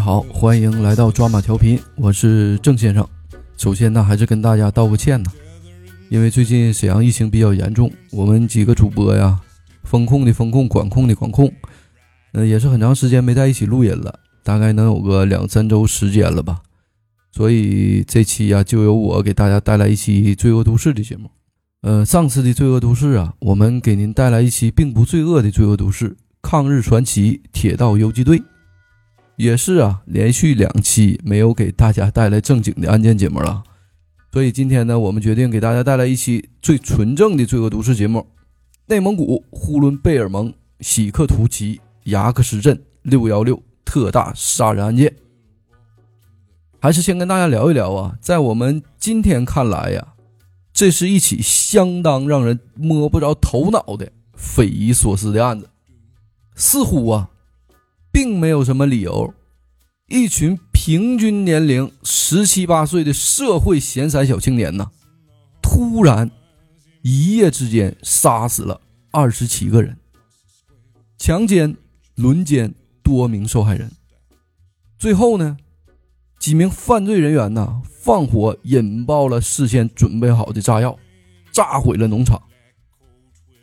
好，欢迎来到抓马调频，我是郑先生。首先呢，还是跟大家道个歉呢，因为最近沈阳疫情比较严重，我们几个主播呀，风控的风控，管控的管控，嗯、也是很长时间没在一起录音了，大概能有个两三周时间了吧。所以这期呀，就由我给大家带来一期《罪恶都市》的节目。呃，上次的《罪恶都市》啊，我们给您带来一期并不罪恶的《罪恶都市》——抗日传奇铁道游击队。也是啊，连续两期没有给大家带来正经的案件节目了，所以今天呢，我们决定给大家带来一期最纯正的罪恶都市节目——内蒙古呼伦贝尔盟喜克图旗牙克什镇六幺六特大杀人案件。还是先跟大家聊一聊啊，在我们今天看来呀，这是一起相当让人摸不着头脑的匪夷所思的案子，似乎啊。并没有什么理由，一群平均年龄十七八岁的社会闲散小青年呢，突然一夜之间杀死了二十七个人，强奸、轮奸多名受害人。最后呢，几名犯罪人员呢，放火引爆了事先准备好的炸药，炸毁了农场。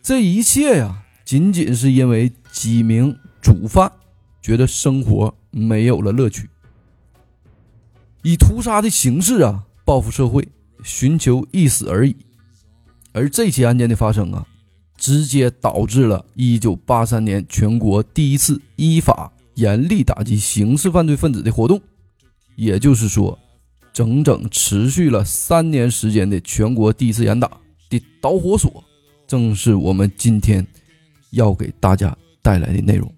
这一切呀，仅仅是因为几名主犯。觉得生活没有了乐趣，以屠杀的形式啊报复社会，寻求一死而已。而这起案件的发生啊，直接导致了1983年全国第一次依法严厉打击刑事犯罪分子的活动。也就是说，整整持续了三年时间的全国第一次严打的导火索，正是我们今天要给大家带来的内容。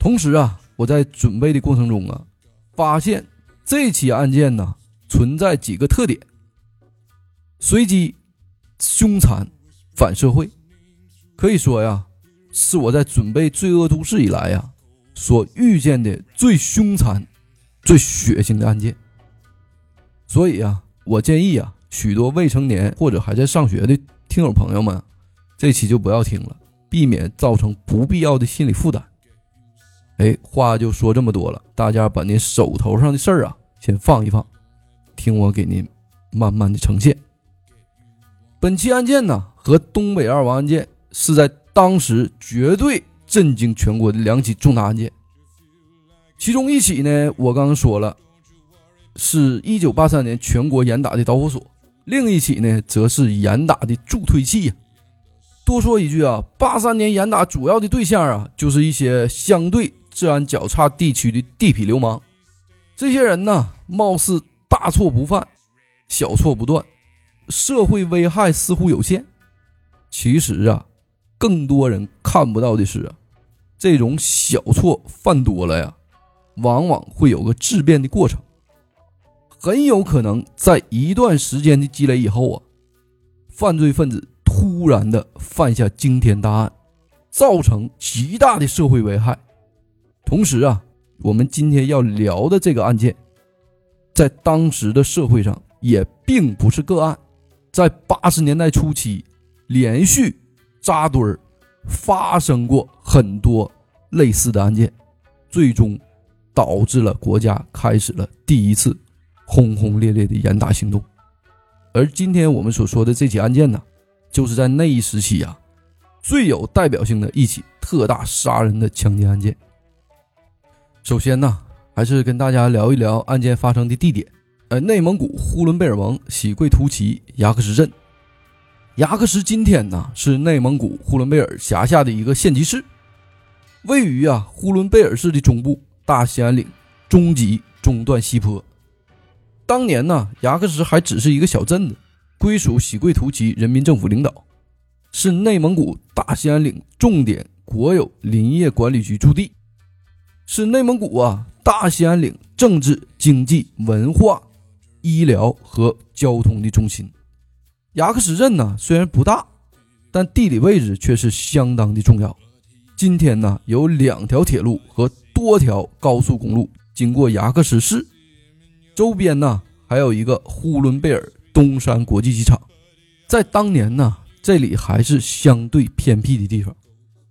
同时啊，我在准备的过程中啊，发现这起案件呢存在几个特点：随机、凶残、反社会。可以说呀，是我在准备《罪恶都市》以来呀所遇见的最凶残、最血腥的案件。所以啊，我建议啊，许多未成年或者还在上学的听友朋友们，这期就不要听了，避免造成不必要的心理负担。哎，话就说这么多了，大家把您手头上的事儿啊先放一放，听我给您慢慢的呈现。本期案件呢和东北二王案件是在当时绝对震惊全国的两起重大案件。其中一起呢，我刚刚说了，是一九八三年全国严打的导火索；另一起呢，则是严打的助推器呀。多说一句啊，八三年严打主要的对象啊，就是一些相对。治安较差地区的地痞流氓，这些人呢，貌似大错不犯，小错不断，社会危害似乎有限。其实啊，更多人看不到的是啊，这种小错犯多了呀，往往会有个质变的过程，很有可能在一段时间的积累以后啊，犯罪分子突然的犯下惊天大案，造成极大的社会危害。同时啊，我们今天要聊的这个案件，在当时的社会上也并不是个案，在八十年代初期，连续扎堆儿发生过很多类似的案件，最终导致了国家开始了第一次轰轰烈烈的严打行动。而今天我们所说的这起案件呢，就是在那一时期啊，最有代表性的一起特大杀人的强奸案件。首先呢，还是跟大家聊一聊案件发生的地点。呃，内蒙古呼伦贝尔盟喜贵图旗牙克石镇。牙克石今天呢是内蒙古呼伦贝尔辖下的一个县级市，位于啊呼伦贝尔市的中部大兴安岭中级中段西坡。当年呢，牙克石还只是一个小镇子，归属喜贵图旗人民政府领导，是内蒙古大兴安岭重点国有林业管理局驻地。是内蒙古啊大兴安岭政治、经济、文化、医疗和交通的中心。牙克什镇呢虽然不大，但地理位置却是相当的重要。今天呢有两条铁路和多条高速公路经过牙克什市，周边呢还有一个呼伦贝尔东山国际机场。在当年呢，这里还是相对偏僻的地方，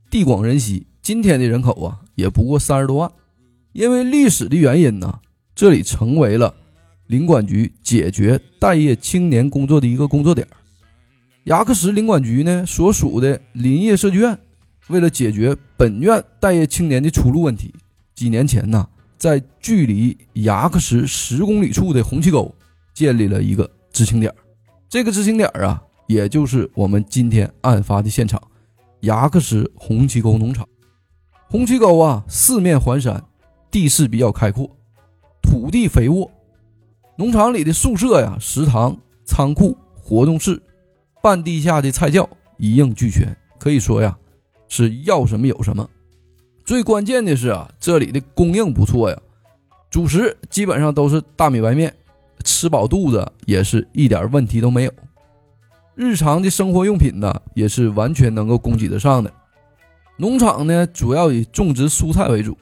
地广人稀。今天的人口啊，也不过三十多万。因为历史的原因呢，这里成为了领馆局解决待业青年工作的一个工作点。牙克石领馆局呢所属的林业设计院，为了解决本院待业青年的出路问题，几年前呢，在距离牙克石十公里处的红旗沟建立了一个知青点。这个知青点啊，也就是我们今天案发的现场——牙克石红旗沟农场。红旗沟啊，四面环山，地势比较开阔，土地肥沃。农场里的宿舍呀、食堂、仓库、活动室。半地下的菜窖一应俱全，可以说呀是要什么有什么。最关键的是啊，这里的供应不错呀，主食基本上都是大米白面，吃饱肚子也是一点问题都没有。日常的生活用品呢，也是完全能够供给得上的。农场呢，主要以种植蔬菜为主，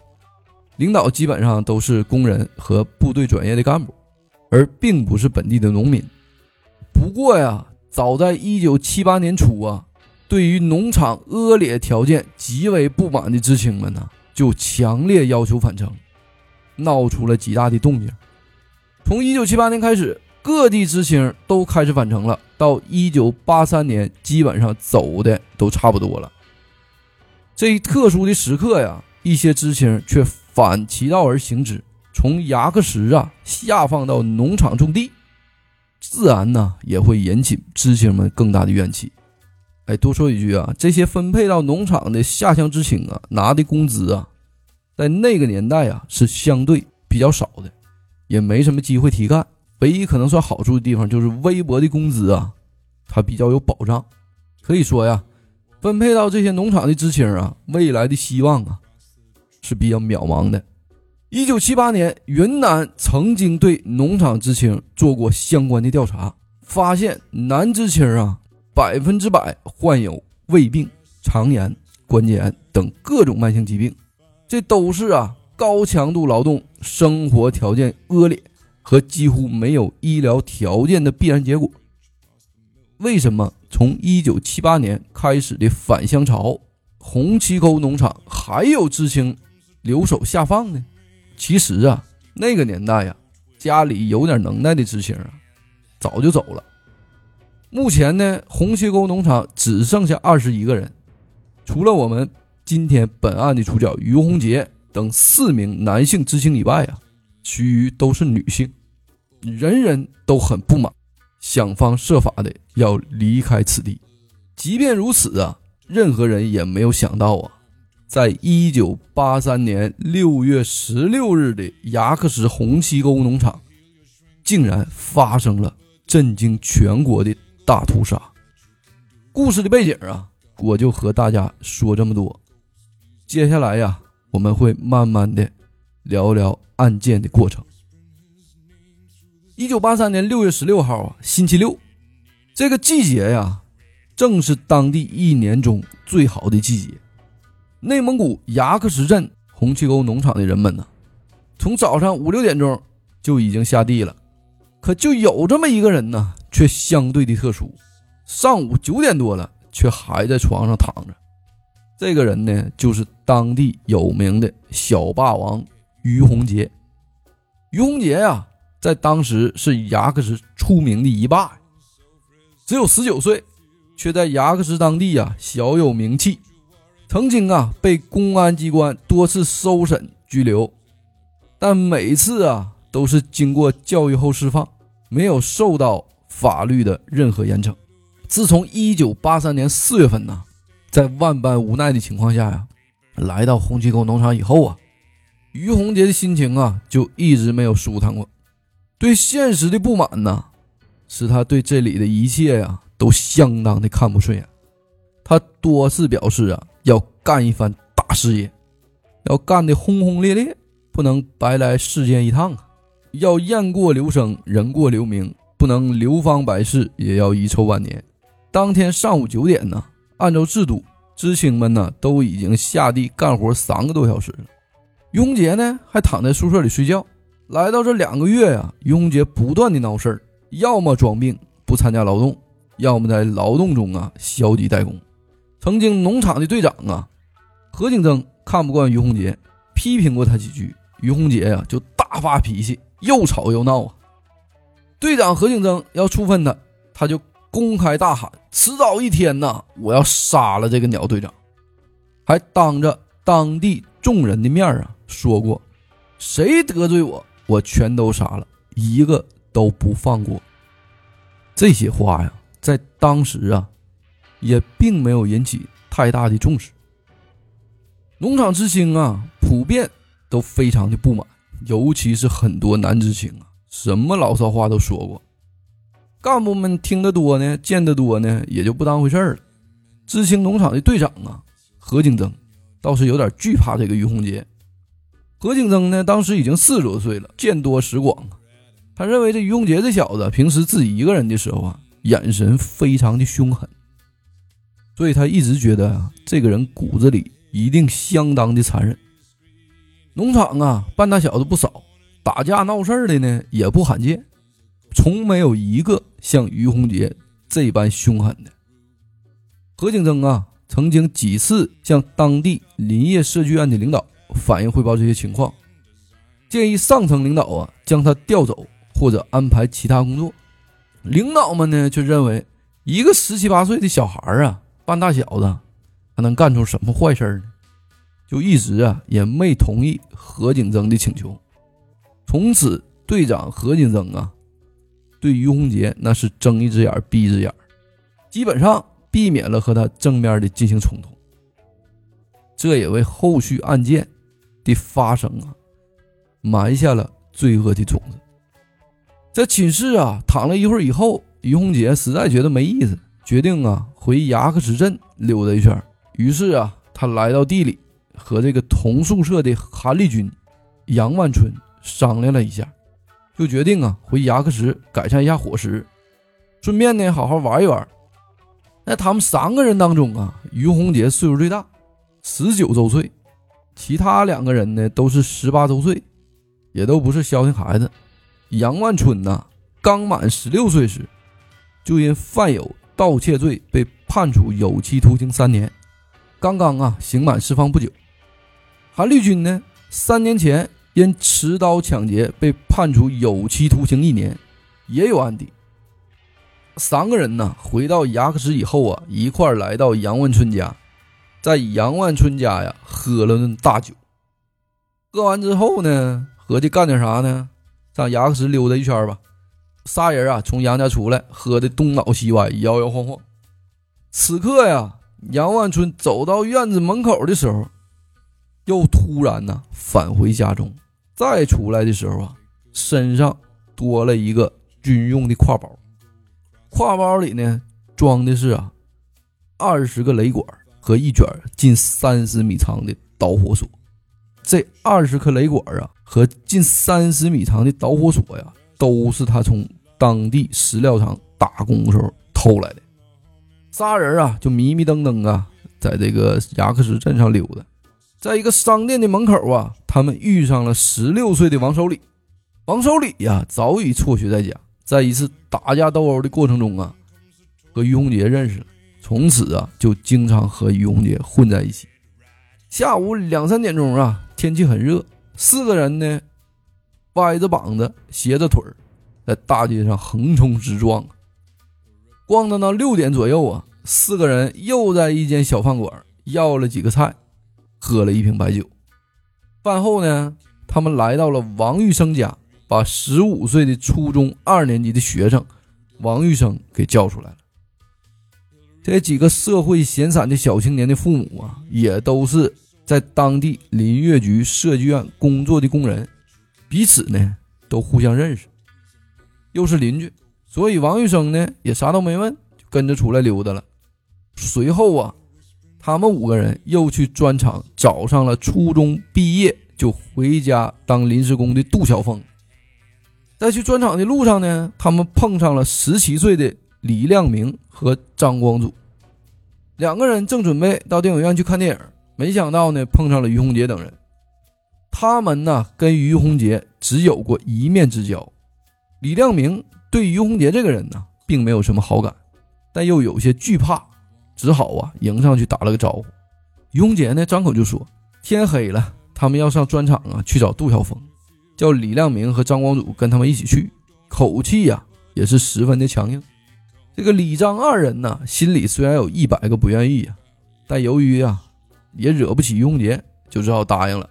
领导基本上都是工人和部队转业的干部，而并不是本地的农民。不过呀。早在一九七八年初啊，对于农场恶劣条件极为不满的知青们呢，就强烈要求返城，闹出了极大的动静。从一九七八年开始，各地知青都开始返城了。到一九八三年，基本上走的都差不多了。这一特殊的时刻呀，一些知青却反其道而行之，从牙克石啊下放到农场种地。自然呢，也会引起知青们更大的怨气。哎，多说一句啊，这些分配到农场的下乡知青啊，拿的工资啊，在那个年代啊，是相对比较少的，也没什么机会提干。唯一可能算好处的地方，就是微薄的工资啊，它比较有保障。可以说呀，分配到这些农场的知青啊，未来的希望啊，是比较渺茫的。一九七八年，云南曾经对农场知青做过相关的调查，发现男知青啊，百分之百患有胃病、肠炎、关节炎等各种慢性疾病，这都是啊高强度劳动、生活条件恶劣和几乎没有医疗条件的必然结果。为什么从一九七八年开始的返乡潮，红旗沟农场还有知青留守下放呢？其实啊，那个年代呀，家里有点能耐的知青啊，早就走了。目前呢，红旗沟农场只剩下二十一个人，除了我们今天本案的主角于洪杰等四名男性知青以外啊，其余都是女性，人人都很不满，想方设法的要离开此地。即便如此啊，任何人也没有想到啊。在一九八三年六月十六日的牙克石红旗沟农场，竟然发生了震惊全国的大屠杀。故事的背景啊，我就和大家说这么多。接下来呀，我们会慢慢的聊聊案件的过程。一九八三年六月十六号啊，星期六，这个季节呀，正是当地一年中最好的季节。内蒙古牙克石镇红旗沟农场的人们呢，从早上五六点钟就已经下地了，可就有这么一个人呢，却相对的特殊，上午九点多了，却还在床上躺着。这个人呢，就是当地有名的小霸王于洪杰。于洪杰呀，在当时是牙克石出名的一霸，只有十九岁，却在牙克石当地呀小有名气。曾经啊，被公安机关多次搜审拘留，但每次啊都是经过教育后释放，没有受到法律的任何严惩。自从一九八三年四月份呢，在万般无奈的情况下呀，来到红旗沟农场以后啊，于洪杰的心情啊就一直没有舒坦过。对现实的不满呢，使他对这里的一切呀都相当的看不顺眼。他多次表示啊。要干一番大事业，要干得轰轰烈烈，不能白来世间一趟啊！要雁过留声，人过留名，不能流芳百世，也要遗臭万年。当天上午九点呢，按照制度，知青们呢都已经下地干活三个多小时了。雍杰呢还躺在宿舍里睡觉，来到这两个月呀，于洪杰不断的闹事儿，要么装病不参加劳动，要么在劳动中啊消极怠工。曾经农场的队长啊何景增看不惯于洪杰，批评过他几句，于洪杰呀就大发脾气，又吵又闹啊。队长何景增要处分他，他就公开大喊：“迟早一天呐，我要杀了这个鸟队长！”还当着当地众人的面啊说过：“谁得罪我，我全都杀了，一个都不放过。”这些话呀，在当时啊，也并没有引起太大的重视。农场知青啊，普遍都非常的不满，尤其是很多男知青啊。什么牢骚话都说过，干部们听得多呢，见得多呢，也就不当回事儿了。知青农场的队长啊，何景增倒是有点惧怕这个于洪杰。何景增呢，当时已经四十多岁了，见多识广啊。他认为这于洪杰这小子平时自己一个人的时候啊，眼神非常的凶狠，所以他一直觉得啊，这个人骨子里一定相当的残忍。农场啊，半大小子不少。打架闹事儿的呢也不罕见，从没有一个像于洪杰这般凶狠的。何景增啊，曾经几次向当地林业设计院的领导反映汇报这些情况，建议上层领导啊将他调走或者安排其他工作。领导们呢却认为，一个十七八岁的小孩啊，半大小子，还能干出什么坏事呢？就一直啊也没同意何景增的请求。从此，队长何景增啊，对于洪杰那是睁一只眼闭一只眼，基本上避免了和他正面的进行冲突。这也为后续案件的发生啊，埋下了罪恶的种子。在寝室啊躺了一会儿以后，于洪杰实在觉得没意思，决定啊回牙克石镇溜达一圈。于是啊，他来到地里，和这个同宿舍的韩立军、杨万春。商量了一下，就决定啊回牙克石改善一下伙食，顺便呢好好玩一玩。在他们三个人当中啊，于洪杰岁数最大，十九周岁，其他两个人呢都是十八周岁，也都不是消停孩子。杨万春呐，刚满十六岁时，就因犯有盗窃罪被判处有期徒刑三年，刚刚啊刑满释放不久。韩立军呢，三年前。因持刀抢劫被判处有期徒刑一年，也有案底。三个人呢，回到牙克石以后啊，一块来到杨万春家，在杨万春家呀喝了顿大酒。喝完之后呢，合计干点啥呢？上牙克石溜达一圈吧。仨人啊，从杨家出来，喝的东倒西歪，摇摇晃晃。此刻呀，杨万春走到院子门口的时候，又突然呢返回家中。再出来的时候啊，身上多了一个军用的挎包，挎包里呢装的是啊二十个雷管和一卷近三十米长的导火索。这二十颗雷管啊和近三十米长的导火索呀，都是他从当地石料厂打工时候偷来的。仨人啊就迷迷瞪瞪啊，在这个牙克石镇上溜达。在一个商店的门口啊，他们遇上了十六岁的王守礼。王守礼呀，早已辍学在家，在一次打架斗殴的过程中啊，和于洪杰认识了，从此啊，就经常和于洪杰混在一起。下午两三点钟啊，天气很热，四个人呢，歪着膀子，斜着腿儿，在大街上横冲直撞。逛到那六点左右啊，四个人又在一间小饭馆要了几个菜。喝了一瓶白酒，饭后呢，他们来到了王玉生家，把十五岁的初中二年级的学生王玉生给叫出来了。这几个社会闲散的小青年的父母啊，也都是在当地林业局设计院工作的工人，彼此呢都互相认识，又是邻居，所以王玉生呢也啥都没问，就跟着出来溜达了。随后啊。他们五个人又去砖厂找上了初中毕业就回家当临时工的杜小峰。在去砖厂的路上呢，他们碰上了十七岁的李亮明和张光祖，两个人正准备到电影院去看电影，没想到呢碰上了于洪杰等人。他们呢跟于洪杰只有过一面之交。李亮明对于洪杰这个人呢，并没有什么好感，但又有些惧怕，只好啊迎上去打了个招呼。于洪杰呢张口就说：“天黑了，他们要上砖厂啊去找杜晓峰，叫李亮明和张光祖跟他们一起去。”口气呀也是十分的强硬。这个李张二人呢，心里虽然有一百个不愿意呀，但由于啊也惹不起于洪杰，就只好答应了。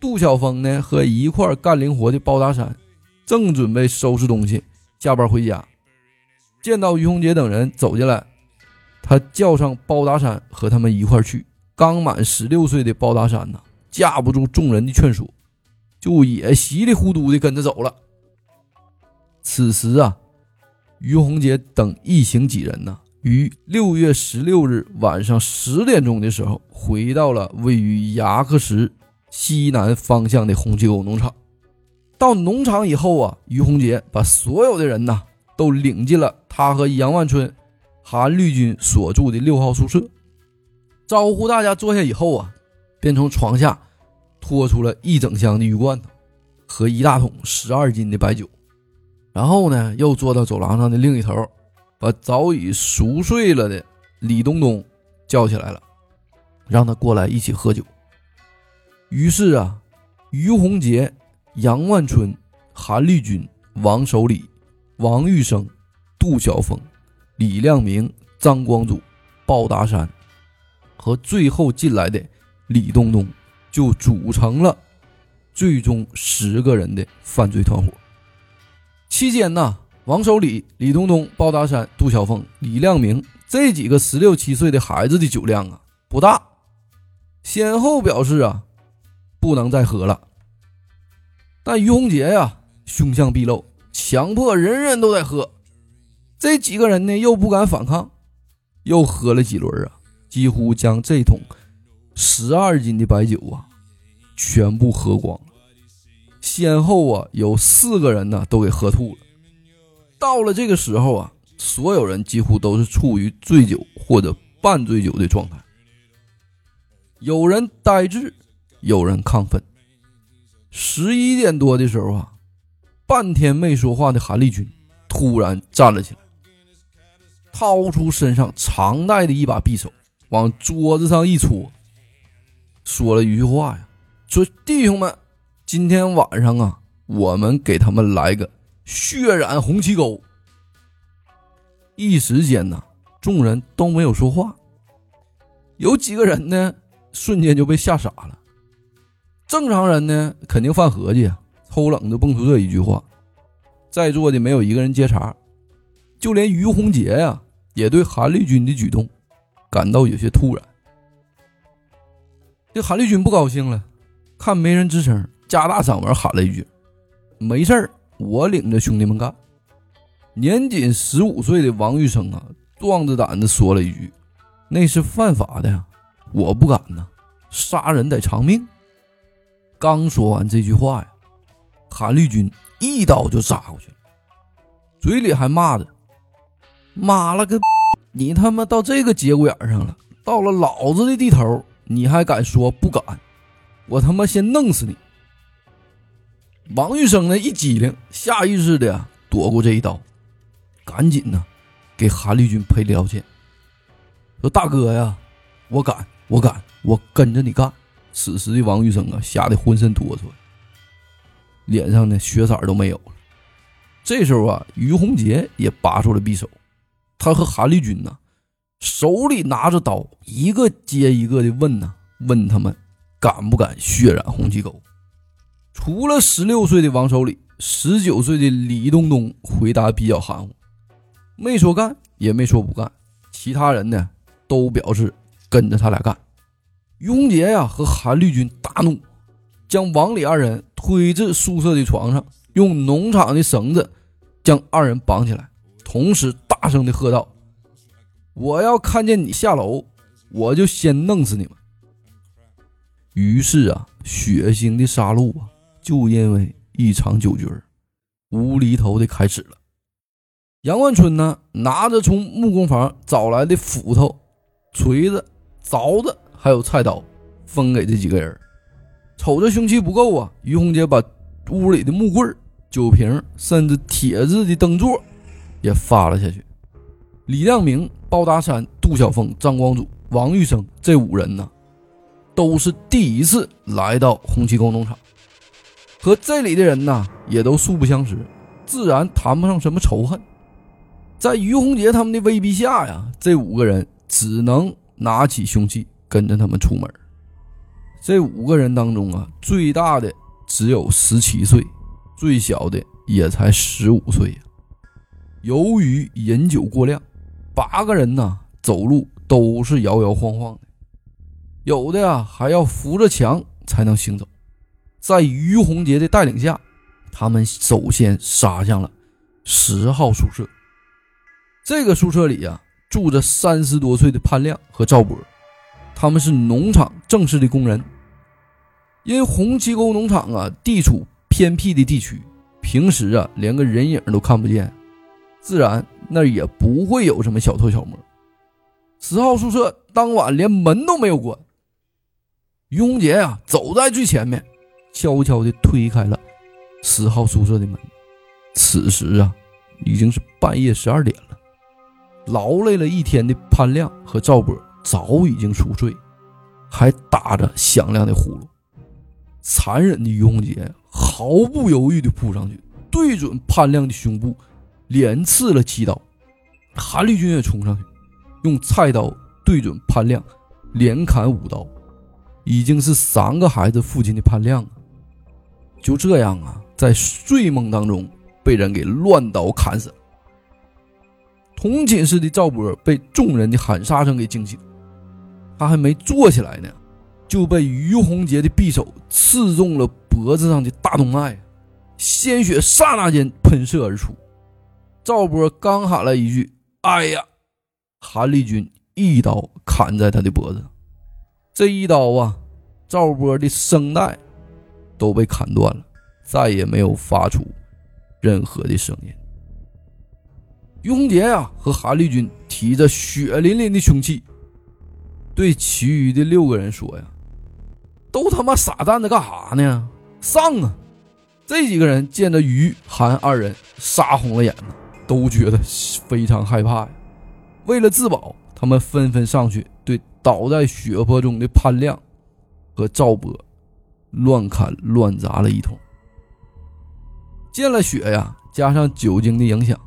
杜晓峰呢和一块干零活的包大山。正准备收拾东西下班回家，见到于洪杰等人走进来，他叫上包大山和他们一块去。刚满十六岁的包大山呢，架不住众人的劝说，就也稀里糊涂的跟着走了。此时啊，于洪杰等一行几人呢，于六月十六日晚上十点钟的时候，回到了位于牙克石西南方向的红旗沟农场。到农场以后啊，于洪杰把所有的人呐都领进了他和杨万春、韩绿军所住的六号宿舍，招呼大家坐下以后啊，便从床下拖出了一整箱的鱼罐头和一大桶十二斤的白酒，然后呢，又坐到走廊上的另一头，把早已熟睡了的李东东叫起来了，让他过来一起喝酒。于是啊，于洪杰。杨万春、韩立军、王守礼、王玉生、杜晓峰、李亮明、张光祖、鲍达山和最后进来的李东东，就组成了最终十个人的犯罪团伙。期间呢，王守礼、李东东、鲍达山、杜晓峰、李亮明这几个十六七岁的孩子的酒量啊不大，先后表示啊不能再喝了。但于洪杰呀，凶相毕露，强迫人人都在喝。这几个人呢，又不敢反抗，又喝了几轮啊，几乎将这桶十二斤的白酒啊，全部喝光了。先后啊，有四个人呢，都给喝吐了。到了这个时候啊，所有人几乎都是处于醉酒或者半醉酒的状态，有人呆滞，有人亢奋。十一点多的时候啊，半天没说话的韩立军突然站了起来，掏出身上常带的一把匕首，往桌子上一戳，说了一句话呀：“说弟兄们，今天晚上啊，我们给他们来个血染红旗沟。”一时间呢，众人都没有说话，有几个人呢，瞬间就被吓傻了。正常人呢，肯定犯合计，偷冷就蹦出这一句话。在座的没有一个人接茬，就连于洪杰呀，也对韩立军的举动感到有些突然。这韩立军不高兴了，看没人吱声，加大嗓门喊了一句：“没事儿，我领着兄弟们干。”年仅十五岁的王玉生啊，壮着胆子说了一句：“那是犯法的呀，我不敢呐，杀人得偿命。”刚说完这句话呀，韩立军一刀就扎过去了，嘴里还骂着：“妈了个，你他妈到这个节骨眼上了，到了老子的地头，你还敢说不敢？我他妈先弄死你！”王玉生呢一激灵，下意识的躲过这一刀，赶紧呢给韩立军赔礼道歉，说：“大哥呀，我敢，我敢，我跟着你干。”此时的王玉生啊，吓得浑身哆嗦，脸上呢血色都没有了。这时候啊，于洪杰也拔出了匕首，他和韩立军呢，手里拿着刀，一个接一个的问呢，问他们敢不敢血染红旗沟。除了十六岁的王守礼，十九岁的李东东回答比较含糊，没说干，也没说不干。其他人呢，都表示跟着他俩干。雍杰呀和韩绿军大怒，将王李二人推至宿舍的床上，用农场的绳子将二人绑起来，同时大声的喝道：“我要看见你下楼，我就先弄死你们。”于是啊，血腥的杀戮啊，就因为一场酒局无厘头的开始了。杨万春呢，拿着从木工房找来的斧头、锤子、凿子。还有菜刀，分给这几个人。瞅着凶器不够啊，于洪杰把屋里的木棍、酒瓶，甚至铁制的灯座也发了下去。李亮明、包达山、杜晓峰、张光祖、王玉生这五人呢，都是第一次来到红旗沟农场，和这里的人呢也都素不相识，自然谈不上什么仇恨。在于洪杰他们的威逼下呀，这五个人只能拿起凶器跟着他们出门。这五个人当中啊，最大的只有十七岁，最小的也才十五岁呀。由于饮酒过量，八个人呢走路都是摇摇晃晃的，有的呀还要扶着墙才能行走。在于洪杰的带领下，他们首先杀向了十号宿舍。这个宿舍里呀，住着三十多岁的潘亮和赵波，他们是农场正式的工人。因为红旗沟农场啊，地处偏僻的地区，平时啊连个人影都看不见，自然那也不会有什么小偷小摸。十号宿舍当晚连门都没有关，于洪杰呀走在最前面，悄悄地推开了十号宿舍的门。此时啊，已经是半夜十二点了。劳累了一天的潘亮和赵波早已经熟睡，还打着响亮的呼噜。残忍的于洪杰毫不犹豫地扑上去，对准潘亮的胸部，连刺了七刀。韩立军也冲上去，用菜刀对准潘亮，连砍五刀。已经是三个孩子父亲的潘亮，就这样啊，在睡梦当中被人给乱刀砍死了。同寝室的赵波被众人的喊杀声给惊醒，他还没坐起来呢，就被于洪杰的匕首刺中了脖子上的大动脉，鲜血刹那间喷射而出。赵波刚喊了一句“哎呀”，韩立军一刀砍在他的脖子，这一刀啊，赵波的声带都被砍断了，再也没有发出任何的声音。于洪杰呀，和韩立军提着血淋淋的凶器，对其余的六个人说：“呀，都他妈傻站着干啥呢？上啊！”这几个人见着于韩二人，杀红了眼，都觉得非常害怕呀。为了自保，他们纷纷上去对倒在血泊中的潘亮和赵波乱砍乱砸了一通。见了血呀，加上酒精的影响。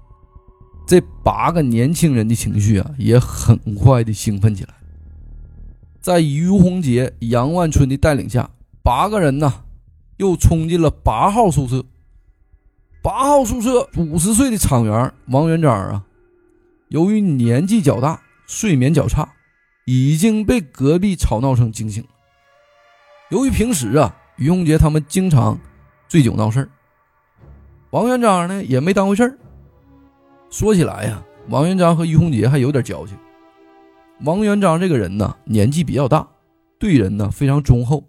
这八个年轻人的情绪啊，也很快的兴奋起来。在于洪杰、杨万春的带领下，八个人呢又冲进了八号宿舍。八号宿舍五十岁的厂员王元章啊，由于年纪较大，睡眠较差，已经被隔壁吵闹声惊醒。由于平时啊，于洪杰他们经常醉酒闹事王元章呢也没当回事儿。说起来呀，王元璋和于洪杰还有点交情。王元璋这个人呢，年纪比较大，对人呢非常忠厚，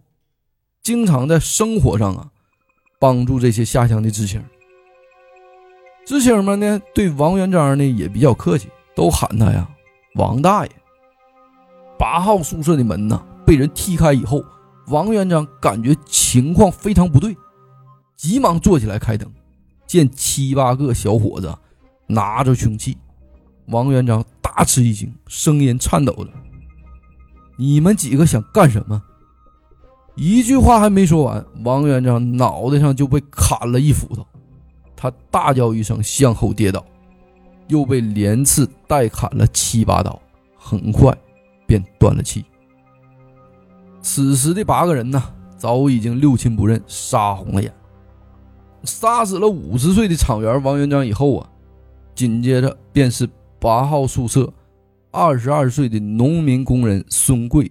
经常在生活上啊帮助这些下乡的知青。知青们呢对王元璋呢也比较客气，都喊他呀王大爷。八号宿舍的门呢被人踢开以后，王元璋感觉情况非常不对，急忙坐起来开灯，见七八个小伙子。拿着凶器，王元璋大吃一惊，声音颤抖着：“你们几个想干什么？”一句话还没说完，王元璋脑袋上就被砍了一斧头，他大叫一声，向后跌倒，又被连刺带砍了七八刀，很快便断了气。此时的八个人呢，早已经六亲不认，杀红了眼。杀死了五十岁的厂员王元璋以后啊。紧接着便是八号宿舍二十二岁的农民工人孙贵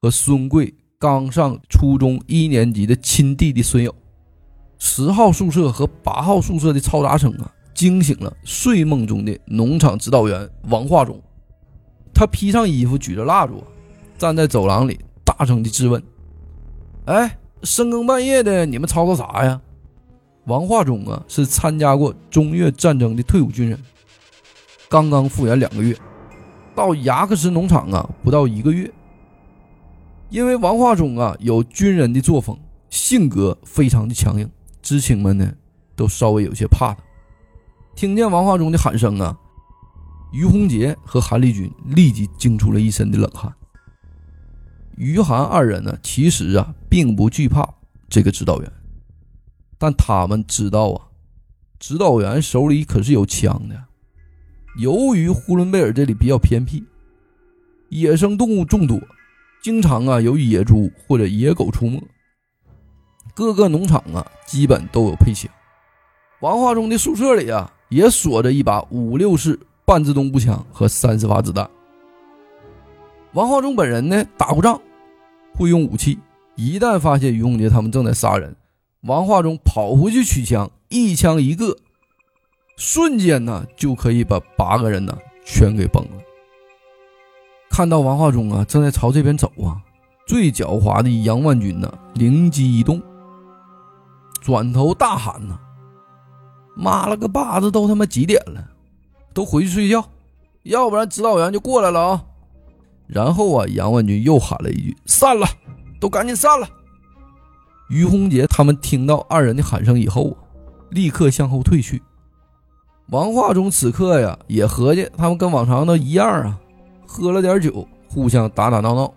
和孙贵刚上初中一年级的亲弟弟孙友。十号宿舍和八号宿舍的嘈杂声啊，惊醒了睡梦中的农场指导员王化忠。他披上衣服，举着蜡烛，站在走廊里，大声的质问：“哎，深更半夜的，你们吵吵啥呀？”王化忠啊，是参加过中越战争的退伍军人，刚刚复员两个月，到牙克石农场啊不到一个月。因为王化忠啊有军人的作风，性格非常的强硬，知青们呢都稍微有些怕他。听见王化忠的喊声啊，于洪杰和韩立军立即惊出了一身的冷汗。于韩二人呢，其实啊并不惧怕这个指导员，但他们知道啊，指导员手里可是有枪的。由于呼伦贝尔这里比较偏僻，野生动物众多，经常啊有野猪或者野狗出没。各个农场啊基本都有配枪。王化忠的宿舍里啊也锁着一把五六式半自动步枪和三十发子弹。王化忠本人呢打过仗，会用武器。一旦发现于洪杰他们正在杀人，王化忠跑回去取枪，一枪一个。瞬间呢，就可以把八个人呢全给崩了。看到王化忠啊正在朝这边走啊，最狡猾的杨万军呢灵机一动，转头大喊呢：“妈了个巴子，都他妈几点了？都回去睡觉，要不然指导员就过来了啊！”然后啊，杨万军又喊了一句：“散了，都赶紧散了。”于洪杰他们听到二人的喊声以后啊，立刻向后退去。王化忠此刻呀，也合计他们跟往常的一样啊，喝了点酒，互相打打闹闹，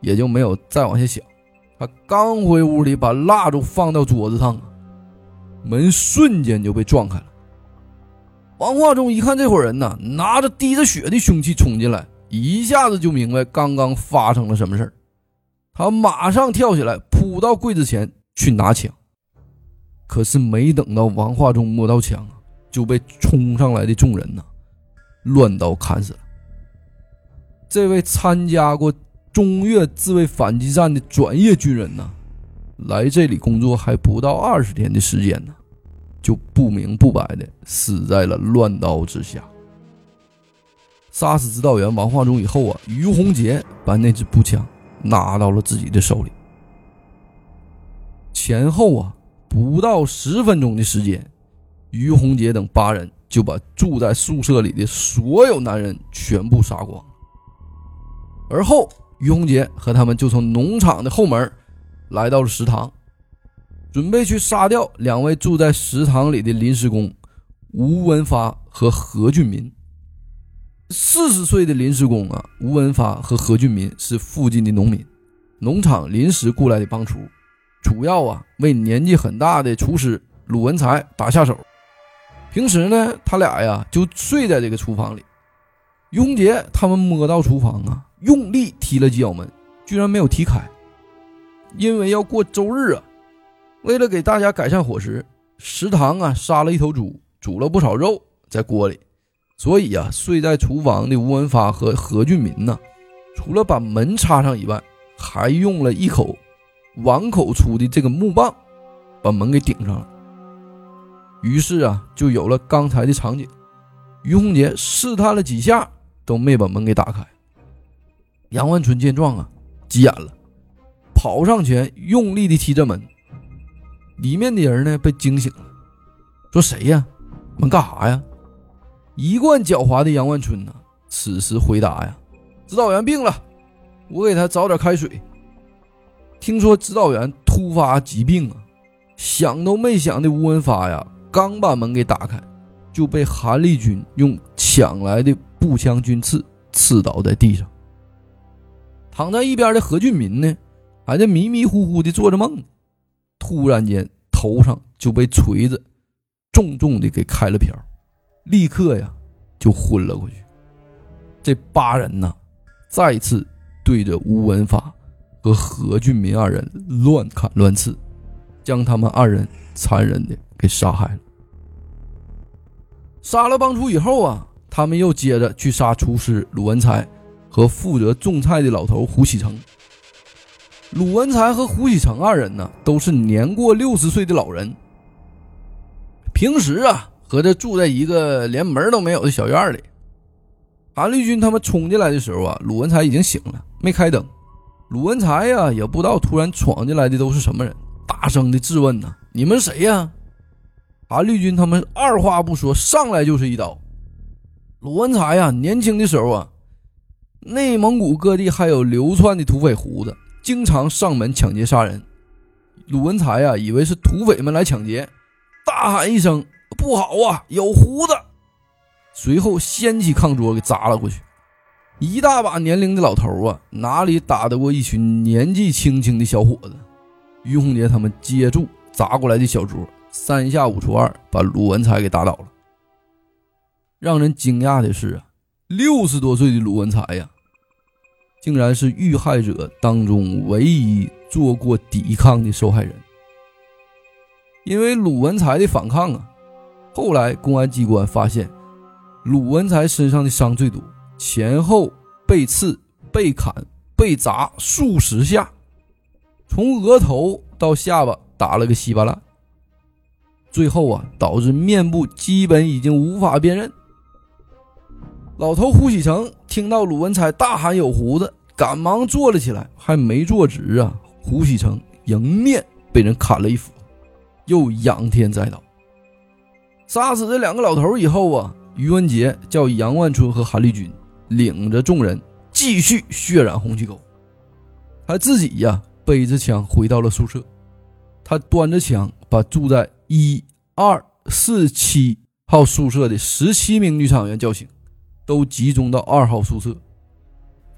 也就没有再往下想。他刚回屋里，把蜡烛放到桌子上，门瞬间就被撞开了。王化忠一看这伙人呢，拿着滴着血的凶器冲进来，一下子就明白刚刚发生了什么事他马上跳起来，扑到柜子前去拿枪。可是没等到王化忠摸到枪。就被冲上来的众人呢，乱刀砍死了。这位参加过中越自卫反击战的专业军人呢，来这里工作还不到二十天的时间呢，就不明不白的死在了乱刀之下。杀死指导员王化忠以后啊，于洪杰把那支步枪拿到了自己的手里。前后啊，不到十分钟的时间。于洪杰等八人就把住在宿舍里的所有男人全部杀光。而后，于洪杰和他们就从农场的后门来到了食堂，准备去杀掉两位住在食堂里的临时工吴文发和何俊民。四十岁的临时工啊，吴文发和何俊民是附近的农民，农场临时雇来的帮厨，主要啊为年纪很大的厨师鲁文才打下手。平时呢，他俩呀就睡在这个厨房里。雍杰他们摸到厨房啊，用力踢了几脚门，居然没有踢开。因为要过周日啊，为了给大家改善伙食，食堂啊杀了一头猪，煮了不少肉在锅里。所以啊，睡在厨房的吴文发和何俊民呢，除了把门插上以外，还用了一口碗口粗的这个木棒，把门给顶上了。于是啊，就有了刚才的场景。于洪杰试探了几下，都没把门给打开。杨万春见状啊，急眼了，跑上前用力的踢着门。里面的人呢，被惊醒了，说：“谁呀？门干啥呀？”一贯狡猾的杨万春呢，此时回答呀：“指导员病了，我给他找点开水。”听说指导员突发疾病啊，想都没想的吴文发呀。刚把门给打开，就被韩立军用抢来的步枪军刺刺倒在地上。躺在一边的何俊民呢，还在迷迷糊糊的做着梦，突然间头上就被锤子重重的给开了瓢，立刻呀就昏了过去。这八人呢，再次对着吴文发和何俊民二人乱砍乱刺，将他们二人残忍的给杀害了。杀了帮厨以后啊，他们又接着去杀厨师鲁文才和负责种菜的老头胡启成。鲁文才和胡启成二人呢，都是年过六十岁的老人。平时啊，合着住在一个连门都没有的小院里。韩立军他们冲进来的时候啊，鲁文才已经醒了，没开灯。鲁文才呀，也不知道突然闯进来的都是什么人，大声的质问呢：“你们谁呀？”韩立军他们二话不说，上来就是一刀。鲁文才呀，年轻的时候啊，内蒙古各地还有流窜的土匪胡子，经常上门抢劫杀人。鲁文才呀，以为是土匪们来抢劫，大喊一声：“不好啊，有胡子！”随后掀起炕桌给砸了过去。一大把年龄的老头啊，哪里打得过一群年纪轻轻的小伙子？于洪杰他们接住砸过来的小桌，三下五除二把鲁文才给打倒了。让人惊讶的是啊，六十多岁的鲁文才呀，竟然是遇害者当中唯一做过抵抗的受害人。因为鲁文才的反抗啊，后来公安机关发现，鲁文才身上的伤最多。前后被刺、被砍、被砸数十下，从额头到下巴打了个稀巴烂，最后啊，导致面部基本已经无法辨认。老头胡喜成听到鲁文才大喊有胡子，赶忙坐了起来，还没坐直啊，胡喜成迎面被人砍了一斧，又仰天栽倒。杀死这两个老头以后啊，于文杰叫杨万春和韩立军。领着众人继续血染红旗沟，他自己呀背着枪回到了宿舍，他端着枪把住在一二四七号宿舍的十七名女厂员叫醒，都集中到二号宿舍。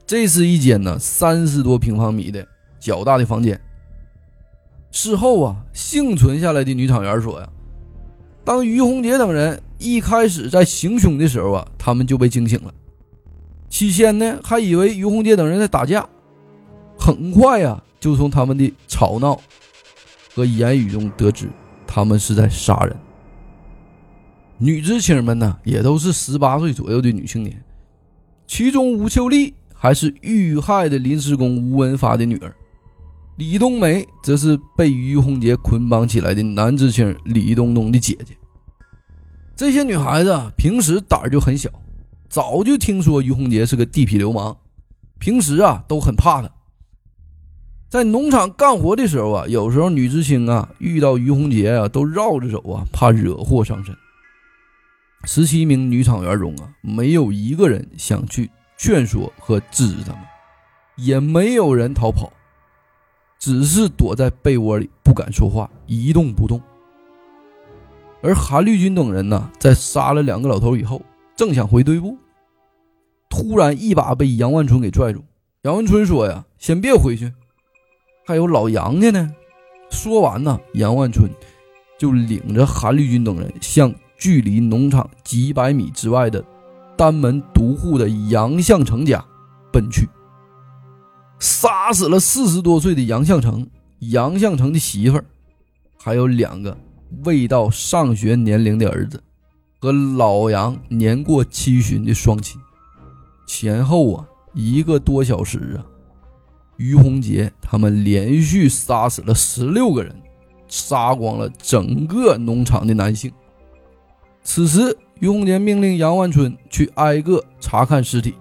这是一间呢三十多平方米的较大的房间。事后啊，幸存下来的女厂员说呀，当于洪杰等人一开始在行凶的时候啊，他们就被惊醒了。起先呢，还以为于洪杰等人在打架，很快呀，就从他们的吵闹和言语中得知，他们是在杀人。女知青们呢，也都是十八岁左右的女青年，其中吴秋丽还是遇害的临时工吴文发的女儿，李冬梅则是被于洪杰捆绑起来的男知青李冬冬的姐姐。这些女孩子平时胆儿就很小。早就听说于洪杰是个地痞流氓，平时啊都很怕他。在农场干活的时候啊，有时候女知青啊遇到于洪杰啊，都绕着走啊，怕惹祸上身。十七名女厂员中啊，没有一个人想去劝说和制止他们，也没有人逃跑，只是躲在被窝里不敢说话，一动不动。而韩绿军等人呢，在杀了两个老头以后，正想回队部。突然，一把被杨万春给拽住。杨万春说：“呀，先别回去，还有老杨家呢。”说完呢，杨万春就领着韩立军等人向距离农场几百米之外的单门独户的杨向成家奔去，杀死了四十多岁的杨向成、杨向成的媳妇儿，还有两个未到上学年龄的儿子，和老杨年过七旬的双亲。前后啊，一个多小时啊，于洪杰他们连续杀死了十六个人，杀光了整个农场的男性。此时，于洪杰命令杨万春去挨个查看尸体，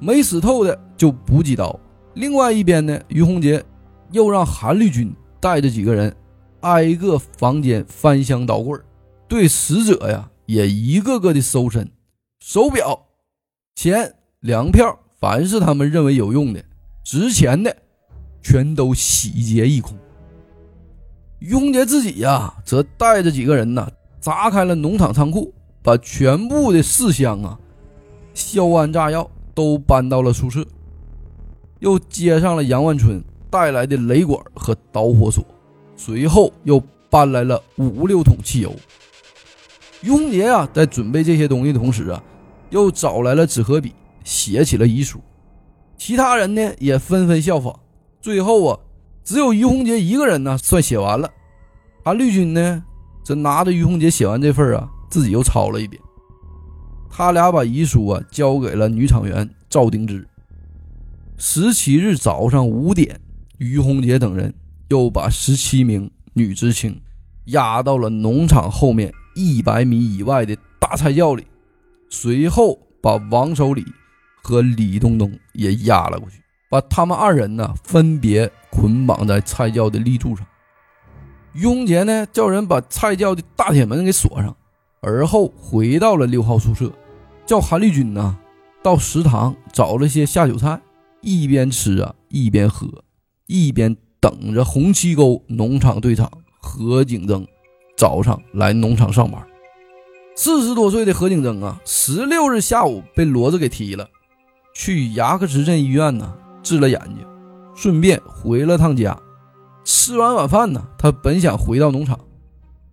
没死透的就补几刀。另外一边呢，于洪杰又让韩立军带着几个人挨个房间翻箱倒柜，对死者呀也一个个的搜身，手表、钱。粮票，凡是他们认为有用的、值钱的，全都洗劫一空。于洪杰自己呀，则带着几个人呢，砸开了农场仓库，把全部的四箱啊、硝铵炸药都搬到了宿舍，又接上了杨万春带来的雷管和导火索，随后又搬来了五六桶汽油。于洪杰啊，在准备这些东西的同时啊，又找来了纸和笔。写起了遗书，其他人呢也纷纷效仿。最后啊，只有于洪杰一个人呢算写完了。韩绿军呢，则拿着于洪杰写完这份啊，自己又抄了一遍。他俩把遗书啊交给了女厂员赵丁芝。十七日早上五点，于洪杰等人又把十七名女知青押到了农场后面一百米以外的大菜窖里，随后把王守礼。和李东东也压了过去，把他们二人呢分别捆绑在菜窖的立柱上。于洪杰呢叫人把菜窖的大铁门给锁上，而后回到了六号宿舍，叫韩立军呢到食堂找了些下酒菜，一边吃啊一边喝，一边等着红旗沟农场队长何景增早上来农场上班。四十多岁的何景增啊，十六日下午被骡子给踢了，去牙克石镇医院呢治了眼睛，顺便回了趟家。吃完晚饭呢，他本想回到农场，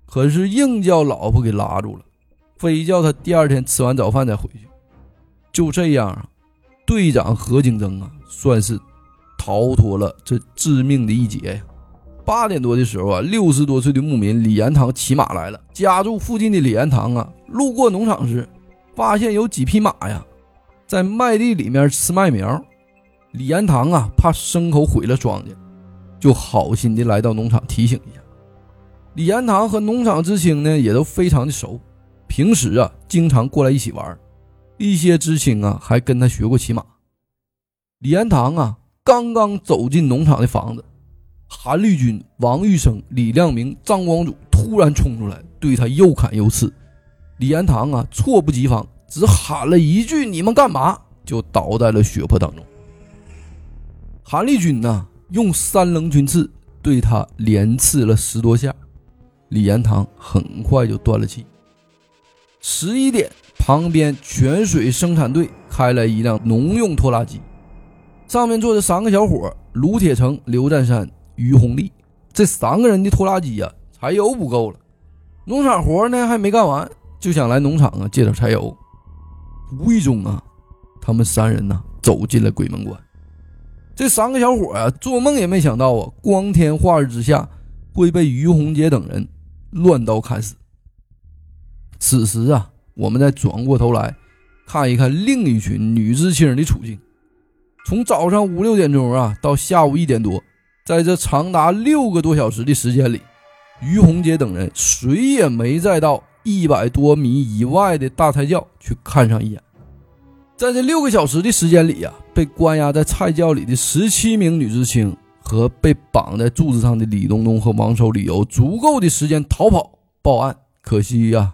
可是硬叫老婆给拉住了，非叫他第二天吃完早饭再回去。就这样啊，队长何景增啊，算是逃脱了这致命的一劫呀。八点多的时候啊，六十多岁的牧民李延堂骑马来了。家住附近的李延堂啊，路过农场时，发现有几匹马呀，在麦地里面吃麦苗。李延堂啊，怕牲口毁了庄稼。就好心的来到农场提醒一下，李延堂和农场知青呢也都非常的熟，平时啊经常过来一起玩，一些知青啊还跟他学过骑马。李延堂啊刚刚走进农场的房子，韩立军、王玉生、李亮明、张光祖突然冲出来，对他又砍又刺。李延堂啊措不及防，只喊了一句：“你们干嘛？”就倒在了血泊当中。韩立军呢？用三棱军刺对他连刺了十多下，李延堂很快就断了气。十一点，旁边泉水生产队开来一辆农用拖拉机，上面坐着三个小伙：卢铁成、刘占山、于红利。这三个人的拖拉机呀，柴油不够了，农场活呢还没干完，就想来农场啊借点柴油。无意中啊，他们三人呢走进了鬼门关。这三个小伙啊，做梦也没想到啊，光天化日之下会被于洪杰等人乱刀砍死。此时啊，我们再转过头来看一看另一群女知青的处境。从早上五六点钟啊，到下午一点多，在这长达六个多小时的时间里，于洪杰等人谁也没再到一百多米以外的大菜窖去看上一眼。在这六个小时的时间里呀，被关押在菜窖里的十七名女知青和被绑在柱子上的李东东和王守礼有足够的时间逃跑报案，可惜呀，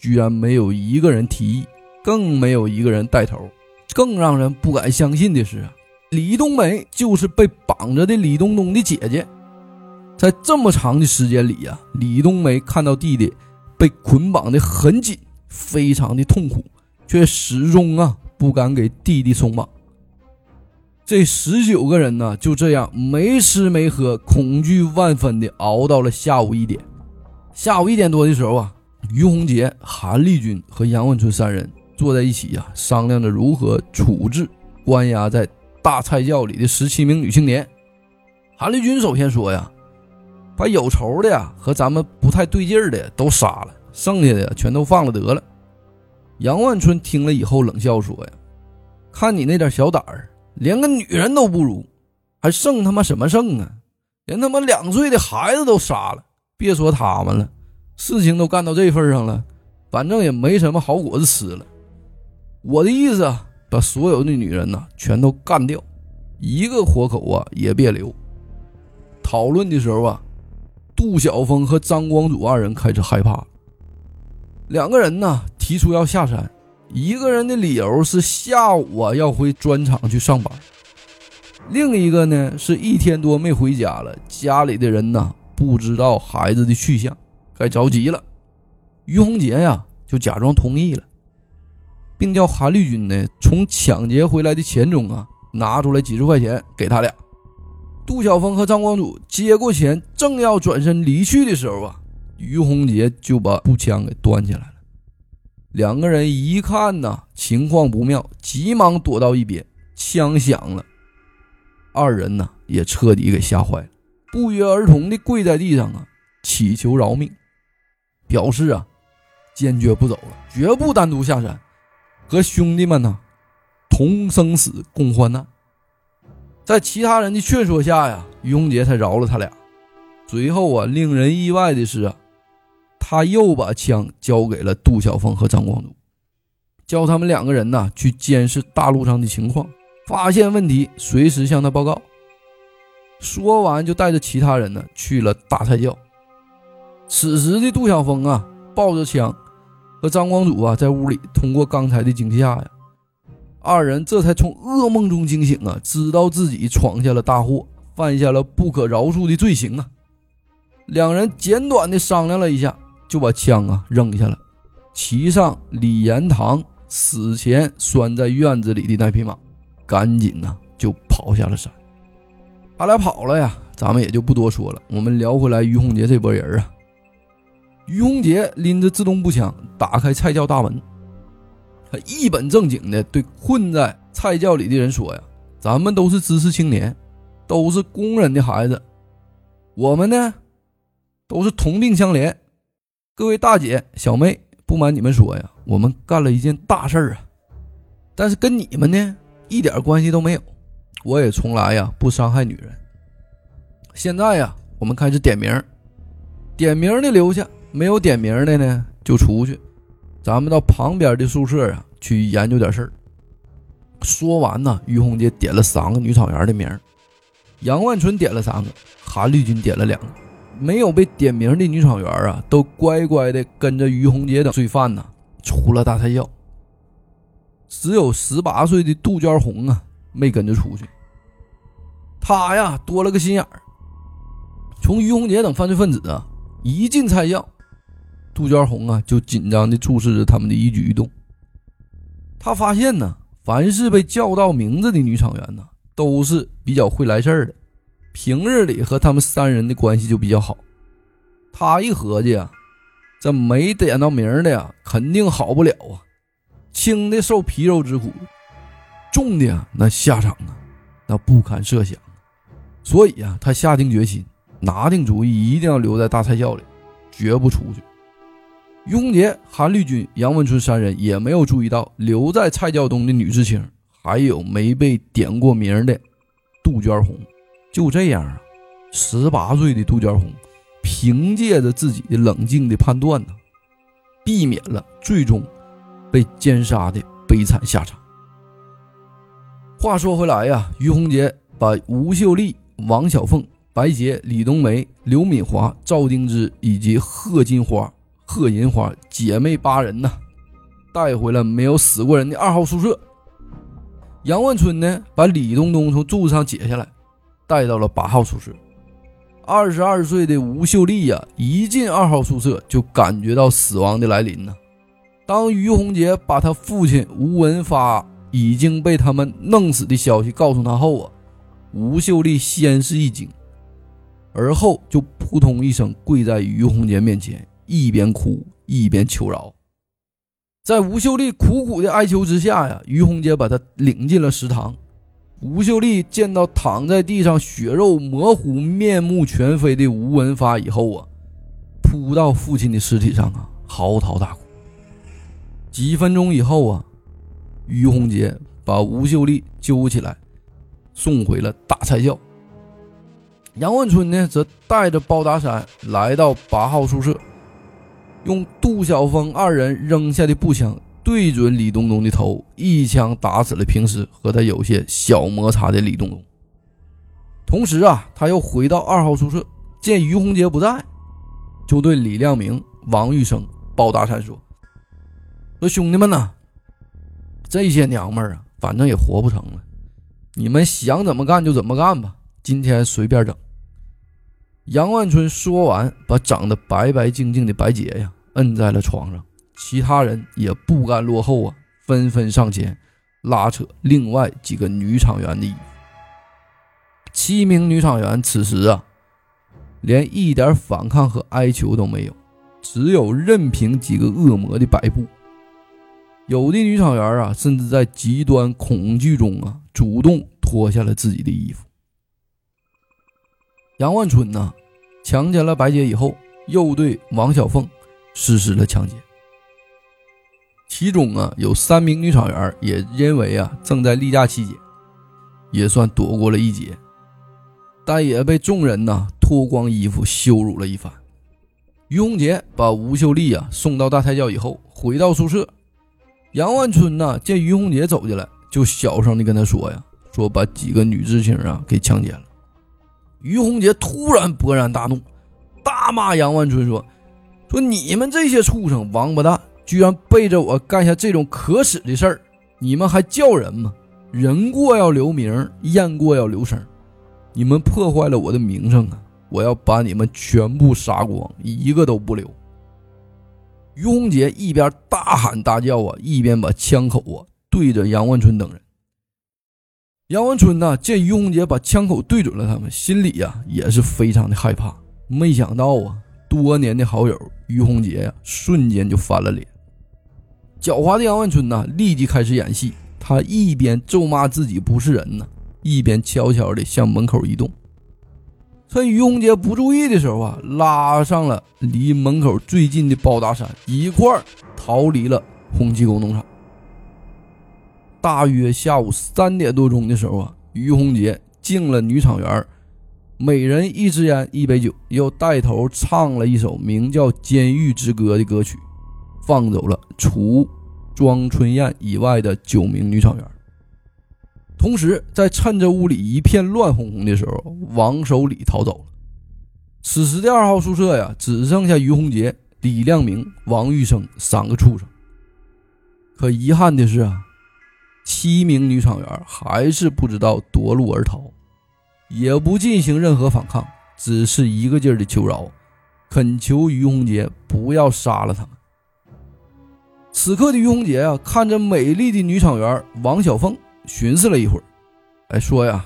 居然没有一个人提议，更没有一个人带头。更让人不敢相信的是，李冬梅就是被绑着的李冬冬的姐姐。在这么长的时间里呀，李冬梅看到弟弟被捆绑的很紧，非常的痛苦，却始终啊。不敢给弟弟松绑。这十九个人呢，就这样没吃没喝，恐惧万分的熬到了下午一点。下午一点多的时候啊，于洪杰、韩立军和杨万春三人坐在一起呀，商量着如何处置关押在大菜窖里的十七名女青年。韩立军首先说呀：“把有仇的呀和咱们不太对劲的都杀了，剩下的全都放了得了。”杨万春听了以后冷笑说：“呀，看你那点小胆儿，连个女人都不如，还剩他妈什么剩啊？连他妈两岁的孩子都杀了，别说他们了，事情都干到这份上了，反正也没什么好果子吃了。我的意思啊，把所有的女人呐全都干掉，一个活口啊也别留。”讨论的时候啊，杜晓峰和张光祖二人开始害怕。两个人呢提出要下山，一个人的理由是下午啊要回砖厂去上班，另一个呢是一天多没回家了，家里的人呢不知道孩子的去向，该着急了。于洪杰呀就假装同意了，并叫韩立军呢从抢劫回来的钱中啊拿出来几十块钱给他俩。杜晓峰和张光祖接过钱，正要转身离去的时候啊。于洪杰就把步枪给端起来了，两个人一看呐，情况不妙，急忙躲到一边。枪响了，二人呢也彻底给吓坏了，不约而同的跪在地上啊，祈求饶命，表示啊坚决不走了，绝不单独下山，和兄弟们呢同生死共患难。在其他人的劝说下呀，于洪杰才饶了他俩。随后啊，令人意外的是啊。他又把枪交给了杜晓峰和张光祖，叫他们两个人呢去监视大路上的情况，发现问题随时向他报告。说完，就带着其他人呢去了大菜窖。此时的杜晓峰啊，抱着枪，和张光祖啊在屋里，通过刚才的惊吓呀，二人这才从噩梦中惊醒啊，知道自己闯下了大祸，犯下了不可饶恕的罪行啊！两人简短的商量了一下，就把枪啊扔下了，骑上李延堂死前拴在院子里的那匹马，赶紧呢就跑下了山。他俩跑了呀，咱们也就不多说了。我们聊回来于洪杰这波人啊，于洪杰拎着自动步枪打开菜窖大门，他一本正经的对困在菜窖里的人说呀：“咱们都是知识青年，都是工人的孩子，我们呢都是同病相怜。各位大姐小妹，不瞒你们说呀，我们干了一件大事儿啊，但是跟你们呢一点关系都没有。”我也从来呀不伤害女人。现在呀，我们开始点名，点名的留下，没有点名的呢就出去。咱们到旁边的宿舍啊去研究点事儿。说完呢，于洪杰点了三个女厂员的名，杨万春点了三个，韩立军点了两个。没有被点名的女厂员啊，都乖乖的跟着于洪杰等罪犯呢出了大菜窖。只有十八岁的杜鹃红啊。没跟着出去，他呀多了个心眼儿。从于洪杰等犯罪分子啊一进菜窖，杜鹃红啊就紧张的注视着他们的一举一动。他发现呢，凡是被叫到名字的女厂员呢，都是比较会来事儿的，平日里和他们三人的关系就比较好。他一合计啊，这没点到名的呀，肯定好不了啊，轻的受皮肉之苦。重的啊，那下场啊，那不堪设想。所以啊，他下定决心，拿定主意，一定要留在大菜窖里，绝不出去。于洪杰、韩立军、杨文春三人也没有注意到留在蔡教东的女知青，还有没被点过名的杜鹃红。就这样啊，十八岁的杜鹃红，凭借着自己的冷静的判断呢，避免了最终被奸杀的悲惨下场。话说回来呀，于洪杰把吴秀丽、王小凤、白洁、李冬梅、刘敏华、赵丁芝以及贺金花、贺银花姐妹八人呢，带回了没有死过人的二号宿舍。杨万春呢，把李东东从柱子上解下来，带到了八号宿舍。二十二岁的吴秀丽呀，一进二号宿舍就感觉到死亡的来临呢。当于洪杰把他父亲吴文发。已经被他们弄死的消息告诉他后啊，吴秀丽先是一惊，而后就扑通一声跪在于洪杰面前，一边哭一边求饶。在吴秀丽苦苦的哀求之下呀，于洪杰把她领进了食堂。吴秀丽见到躺在地上血肉模糊、面目全非的吴文发以后啊，扑到父亲的尸体上啊，嚎啕大哭。几分钟以后啊。于洪杰把吴秀丽揪起来，送回了大菜窖。杨万春呢，则带着包达山来到八号宿舍，用杜晓峰二人扔下的步枪对准李东东的头，一枪打死了平时和他有些小摩擦的李东东。同时啊，他又回到二号宿舍，见于洪杰不在，就对李亮明、王玉生、包大山说：“说兄弟们呐。”这些娘们儿啊，反正也活不成了，你们想怎么干就怎么干吧，今天随便整。杨万春说完，把长得白白净净的白洁呀摁在了床上，其他人也不甘落后啊，纷纷上前拉扯另外几个女厂员的衣服。七名女厂员此时啊，连一点反抗和哀求都没有，只有任凭几个恶魔的摆布。有的女厂员啊，甚至在极端恐惧中啊，主动脱下了自己的衣服。杨万春呢，强奸了白洁以后，又对王小凤实施了强奸。其中啊，有三名女厂员也因为啊正在例假期间，也算躲过了一劫，但也被众人呢脱光衣服羞辱了一番。于洪杰把吴秀丽啊送到大太教以后，回到宿舍。杨万春呢，见于洪杰走进来，就小声的跟他说：“呀，说把几个女知青啊给强奸了。”于洪杰突然勃然大怒，大骂杨万春说：“说你们这些畜生，王八蛋，居然背着我干下这种可耻的事儿！你们还叫人吗？人过要留名，雁过要留声。你们破坏了我的名声啊！我要把你们全部杀光，一个都不留。”于洪杰一边大喊大叫啊，一边把枪口啊对着杨万春等人。杨万春呢，见于洪杰把枪口对准了他们，心里呀也是非常的害怕。没想到啊，多年的好友于洪杰呀，瞬间就翻了脸。狡猾的杨万春呢，立即开始演戏。他一边咒骂自己不是人呢，一边悄悄地向门口移动。趁于洪杰不注意的时候啊，拉上了离门口最近的包大山，一块儿逃离了红旗沟农场。大约下午三点多钟的时候啊，于洪杰敬了女厂员每人一支烟、一杯酒，又带头唱了一首名叫《监狱之歌》的歌曲，放走了除庄春燕以外的九名女厂员。同时，在趁着屋里一片乱哄哄的时候，王守礼逃走了。此时的二号宿舍呀，只剩下于洪杰、李亮明、王玉生三个畜生。可遗憾的是啊，七名女厂员还是不知道夺路而逃，也不进行任何反抗，只是一个劲儿的求饶，恳求于洪杰不要杀了他们。此刻的于洪杰啊，看着美丽的女厂员王小凤。寻思了一会儿，哎，说呀，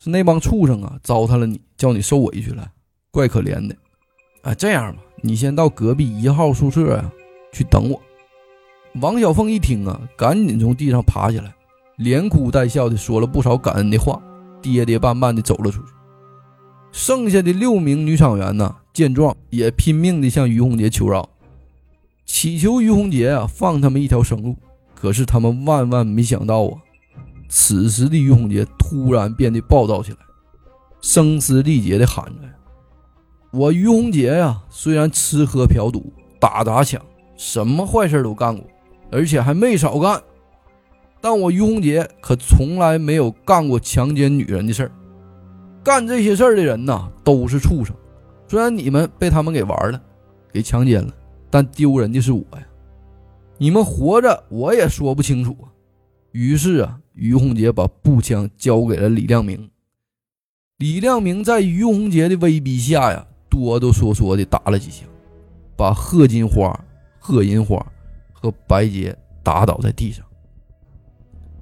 是那帮畜生啊，糟蹋了你，叫你受委屈了，怪可怜的。哎，这样吧，你先到隔壁一号宿舍呀去等我。王小凤一听啊，赶紧从地上爬起来，连哭带笑的说了不少感恩的话，跌跌绊绊的走了出去。剩下的六名女厂员呢，见状也拼命的向于洪杰求饶，祈求于洪杰啊放他们一条生路。可是他们万万没想到啊！此时的于洪杰突然变得暴躁起来，声嘶力竭的喊着：“我于洪杰呀，虽然吃喝嫖赌、打砸抢，什么坏事都干过，而且还没少干，但我于洪杰可从来没有干过强奸女人的事儿。干这些事儿的人呐，都是畜生。虽然你们被他们给玩了，给强奸了，但丢人的是我呀！”你们活着，我也说不清楚啊。于是啊，于洪杰把步枪交给了李亮明。李亮明在于洪杰的威逼下呀，哆哆嗦嗦的打了几枪，把贺金花、贺银花和白洁打倒在地上。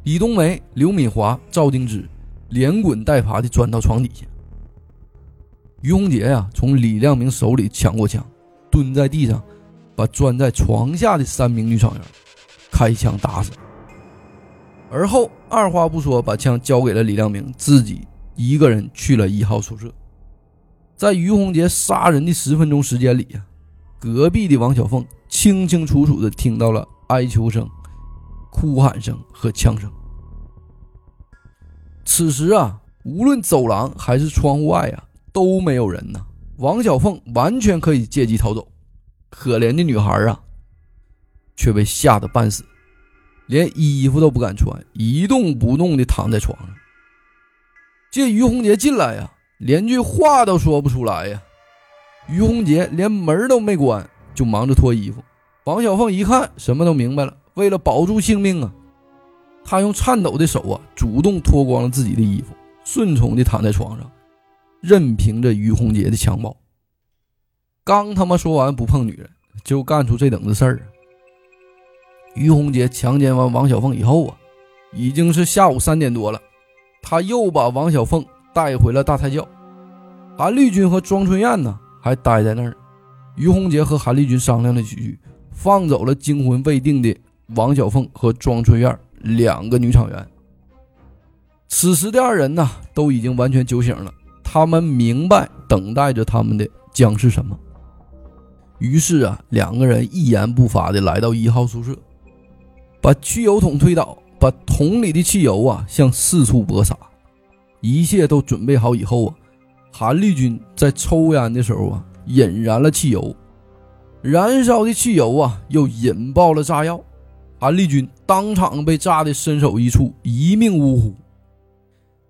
李冬梅、刘敏华、赵静之连滚带爬的钻到床底下。于洪杰呀，从李亮明手里抢过枪，蹲在地上。把钻在床下的三名女厂员开枪打死，而后二话不说把枪交给了李亮明，自己一个人去了一号宿舍。在于洪杰杀人的十分钟时间里呀，隔壁的王小凤清清楚楚的听到了哀求声、哭喊声和枪声。此时啊，无论走廊还是窗户外啊，都没有人呢。王小凤完全可以借机逃走。可怜的女孩啊，却被吓得半死，连衣服都不敢穿，一动不动地躺在床上。见于洪杰进来呀，连句话都说不出来呀。于洪杰连门都没关，就忙着脱衣服。王小凤一看，什么都明白了。为了保住性命啊，她用颤抖的手啊，主动脱光了自己的衣服，顺从地躺在床上，任凭着于洪杰的强暴。刚他妈说完不碰女人，就干出这等子事儿。于洪杰强奸完王小凤以后啊，已经是下午三点多了，他又把王小凤带回了大菜窖。韩立军和庄春燕呢，还待在那儿。于洪杰和韩立军商量了几句，放走了惊魂未定的王小凤和庄春燕两个女厂员。此时的二人呢，都已经完全酒醒了，他们明白等待着他们的将是什么。于是啊，两个人一言不发的来到一号宿舍，把汽油桶推倒，把桶里的汽油啊向四处播撒。一切都准备好以后啊，韩立军在抽烟的时候啊引燃了汽油，燃烧的汽油啊又引爆了炸药，韩立军当场被炸得身首异处，一命呜呼。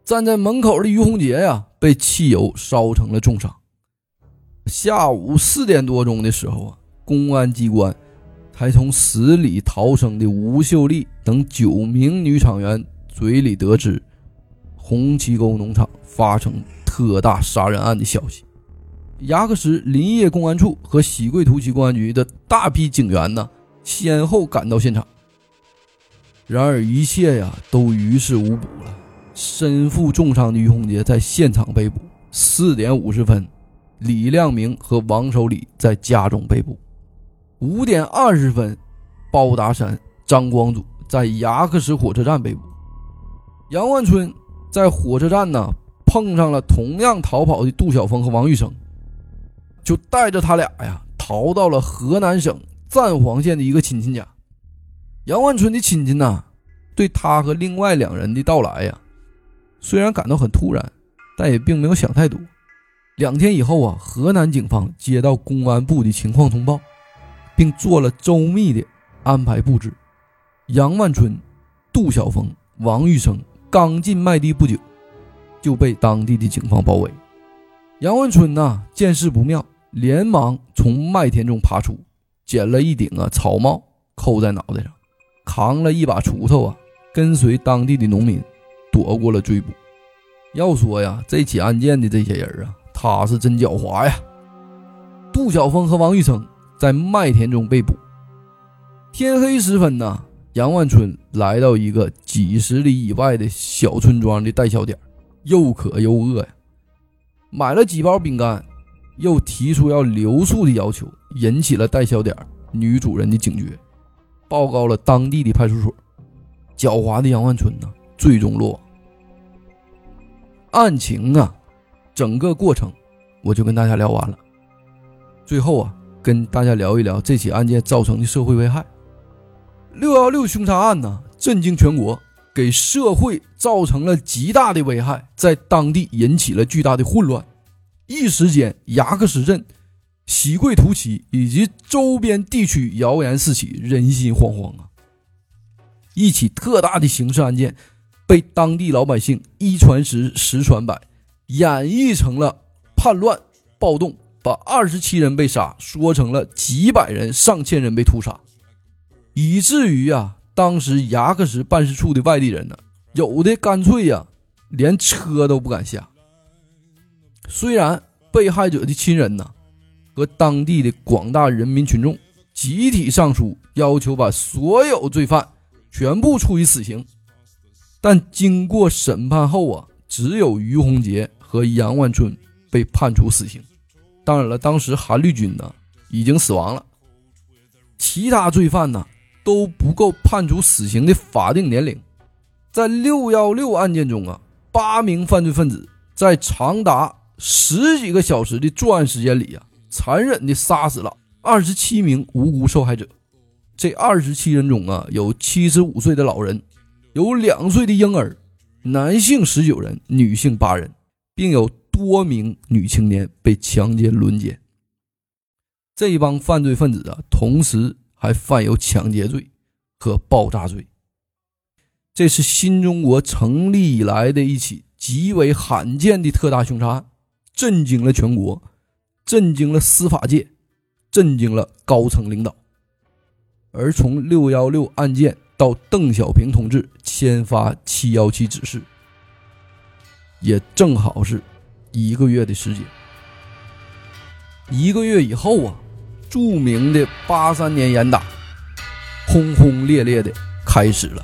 站在门口的于洪杰呀，被汽油烧成了重伤。下午四点多钟的时候啊，公安机关才从死里逃生的吴秀丽等九名女厂员嘴里得知，红旗沟农场发生特大杀人案的消息。牙克石林业公安处和喜贵图旗公安局的大批警员呢，先后赶到现场。然而一切呀，都于事无补了。身负重伤的于洪杰在现场被捕。四点五十分，李亮明和王守礼在家中被捕。五点二十分，包达山、张光祖在牙克石火车站被捕。杨万春在火车站呢碰上了同样逃跑的杜晓峰和王玉生，就带着他俩呀逃到了河南省赞皇县的一个亲戚家。杨万春的亲戚呢，对他和另外两人的到来呀，虽然感到很突然，但也并没有想太多。两天以后啊，河南警方接到公安部的情况通报，并做了周密的安排布置。杨万春、杜晓峰、王玉生刚进麦地不久，就被当地的警方包围。杨万春呢，见势不妙，连忙从麦田中爬出，捡了一顶啊草帽，扣在脑袋上。扛了一把锄头啊，跟随当地的农民躲过了追捕。要说呀，这起案件的这些人啊，他是真狡猾呀。杜晓峰和王玉生在麦田中被捕。天黑时分呢，杨万春来到一个几十里以外的小村庄的代销点，又渴又饿呀，买了几包饼干，又提出要留宿的要求，引起了代销点女主人的警觉。报告了当地的派出所，狡猾的杨万春呢，最终落网。案情啊，整个过程我就跟大家聊完了。最后啊，跟大家聊一聊这起案件造成的社会危害。六幺六凶杀案呢，震惊全国，给社会造成了极大的危害，在当地引起了巨大的混乱，一时间牙克石镇。喜贵图旗以及周边地区谣言四起，人心惶惶啊！一起特大的刑事案件，被当地老百姓一传十，十传百，演绎成了叛乱暴动，把二十七人被杀说成了几百人、上千人被屠杀，以至于啊，当时牙克石办事处的外地人呢，有的干脆呀，连车都不敢下。虽然被害者的亲人呢。和当地的广大人民群众集体上书，要求把所有罪犯全部处以死刑。但经过审判后啊，只有于洪杰和杨万春被判处死刑。当然了，当时韩绿军呢已经死亡了，其他罪犯呢都不够判处死刑的法定年龄。在六幺六案件中啊，八名犯罪分子在长达十几个小时的作案时间里啊。残忍地杀死了二十七名无辜受害者。这二十七人中啊，有七十五岁的老人，有两岁的婴儿，男性十九人，女性八人，并有多名女青年被强奸轮奸。这帮犯罪分子啊，同时还犯有抢劫罪和爆炸罪。这是新中国成立以来的一起极为罕见的特大凶杀案，震惊了全国。震惊了司法界，震惊了高层领导。而从六幺六案件到邓小平同志签发七幺七指示，也正好是一个月的时间。一个月以后啊，著名的八三年严打，轰轰烈烈的开始了。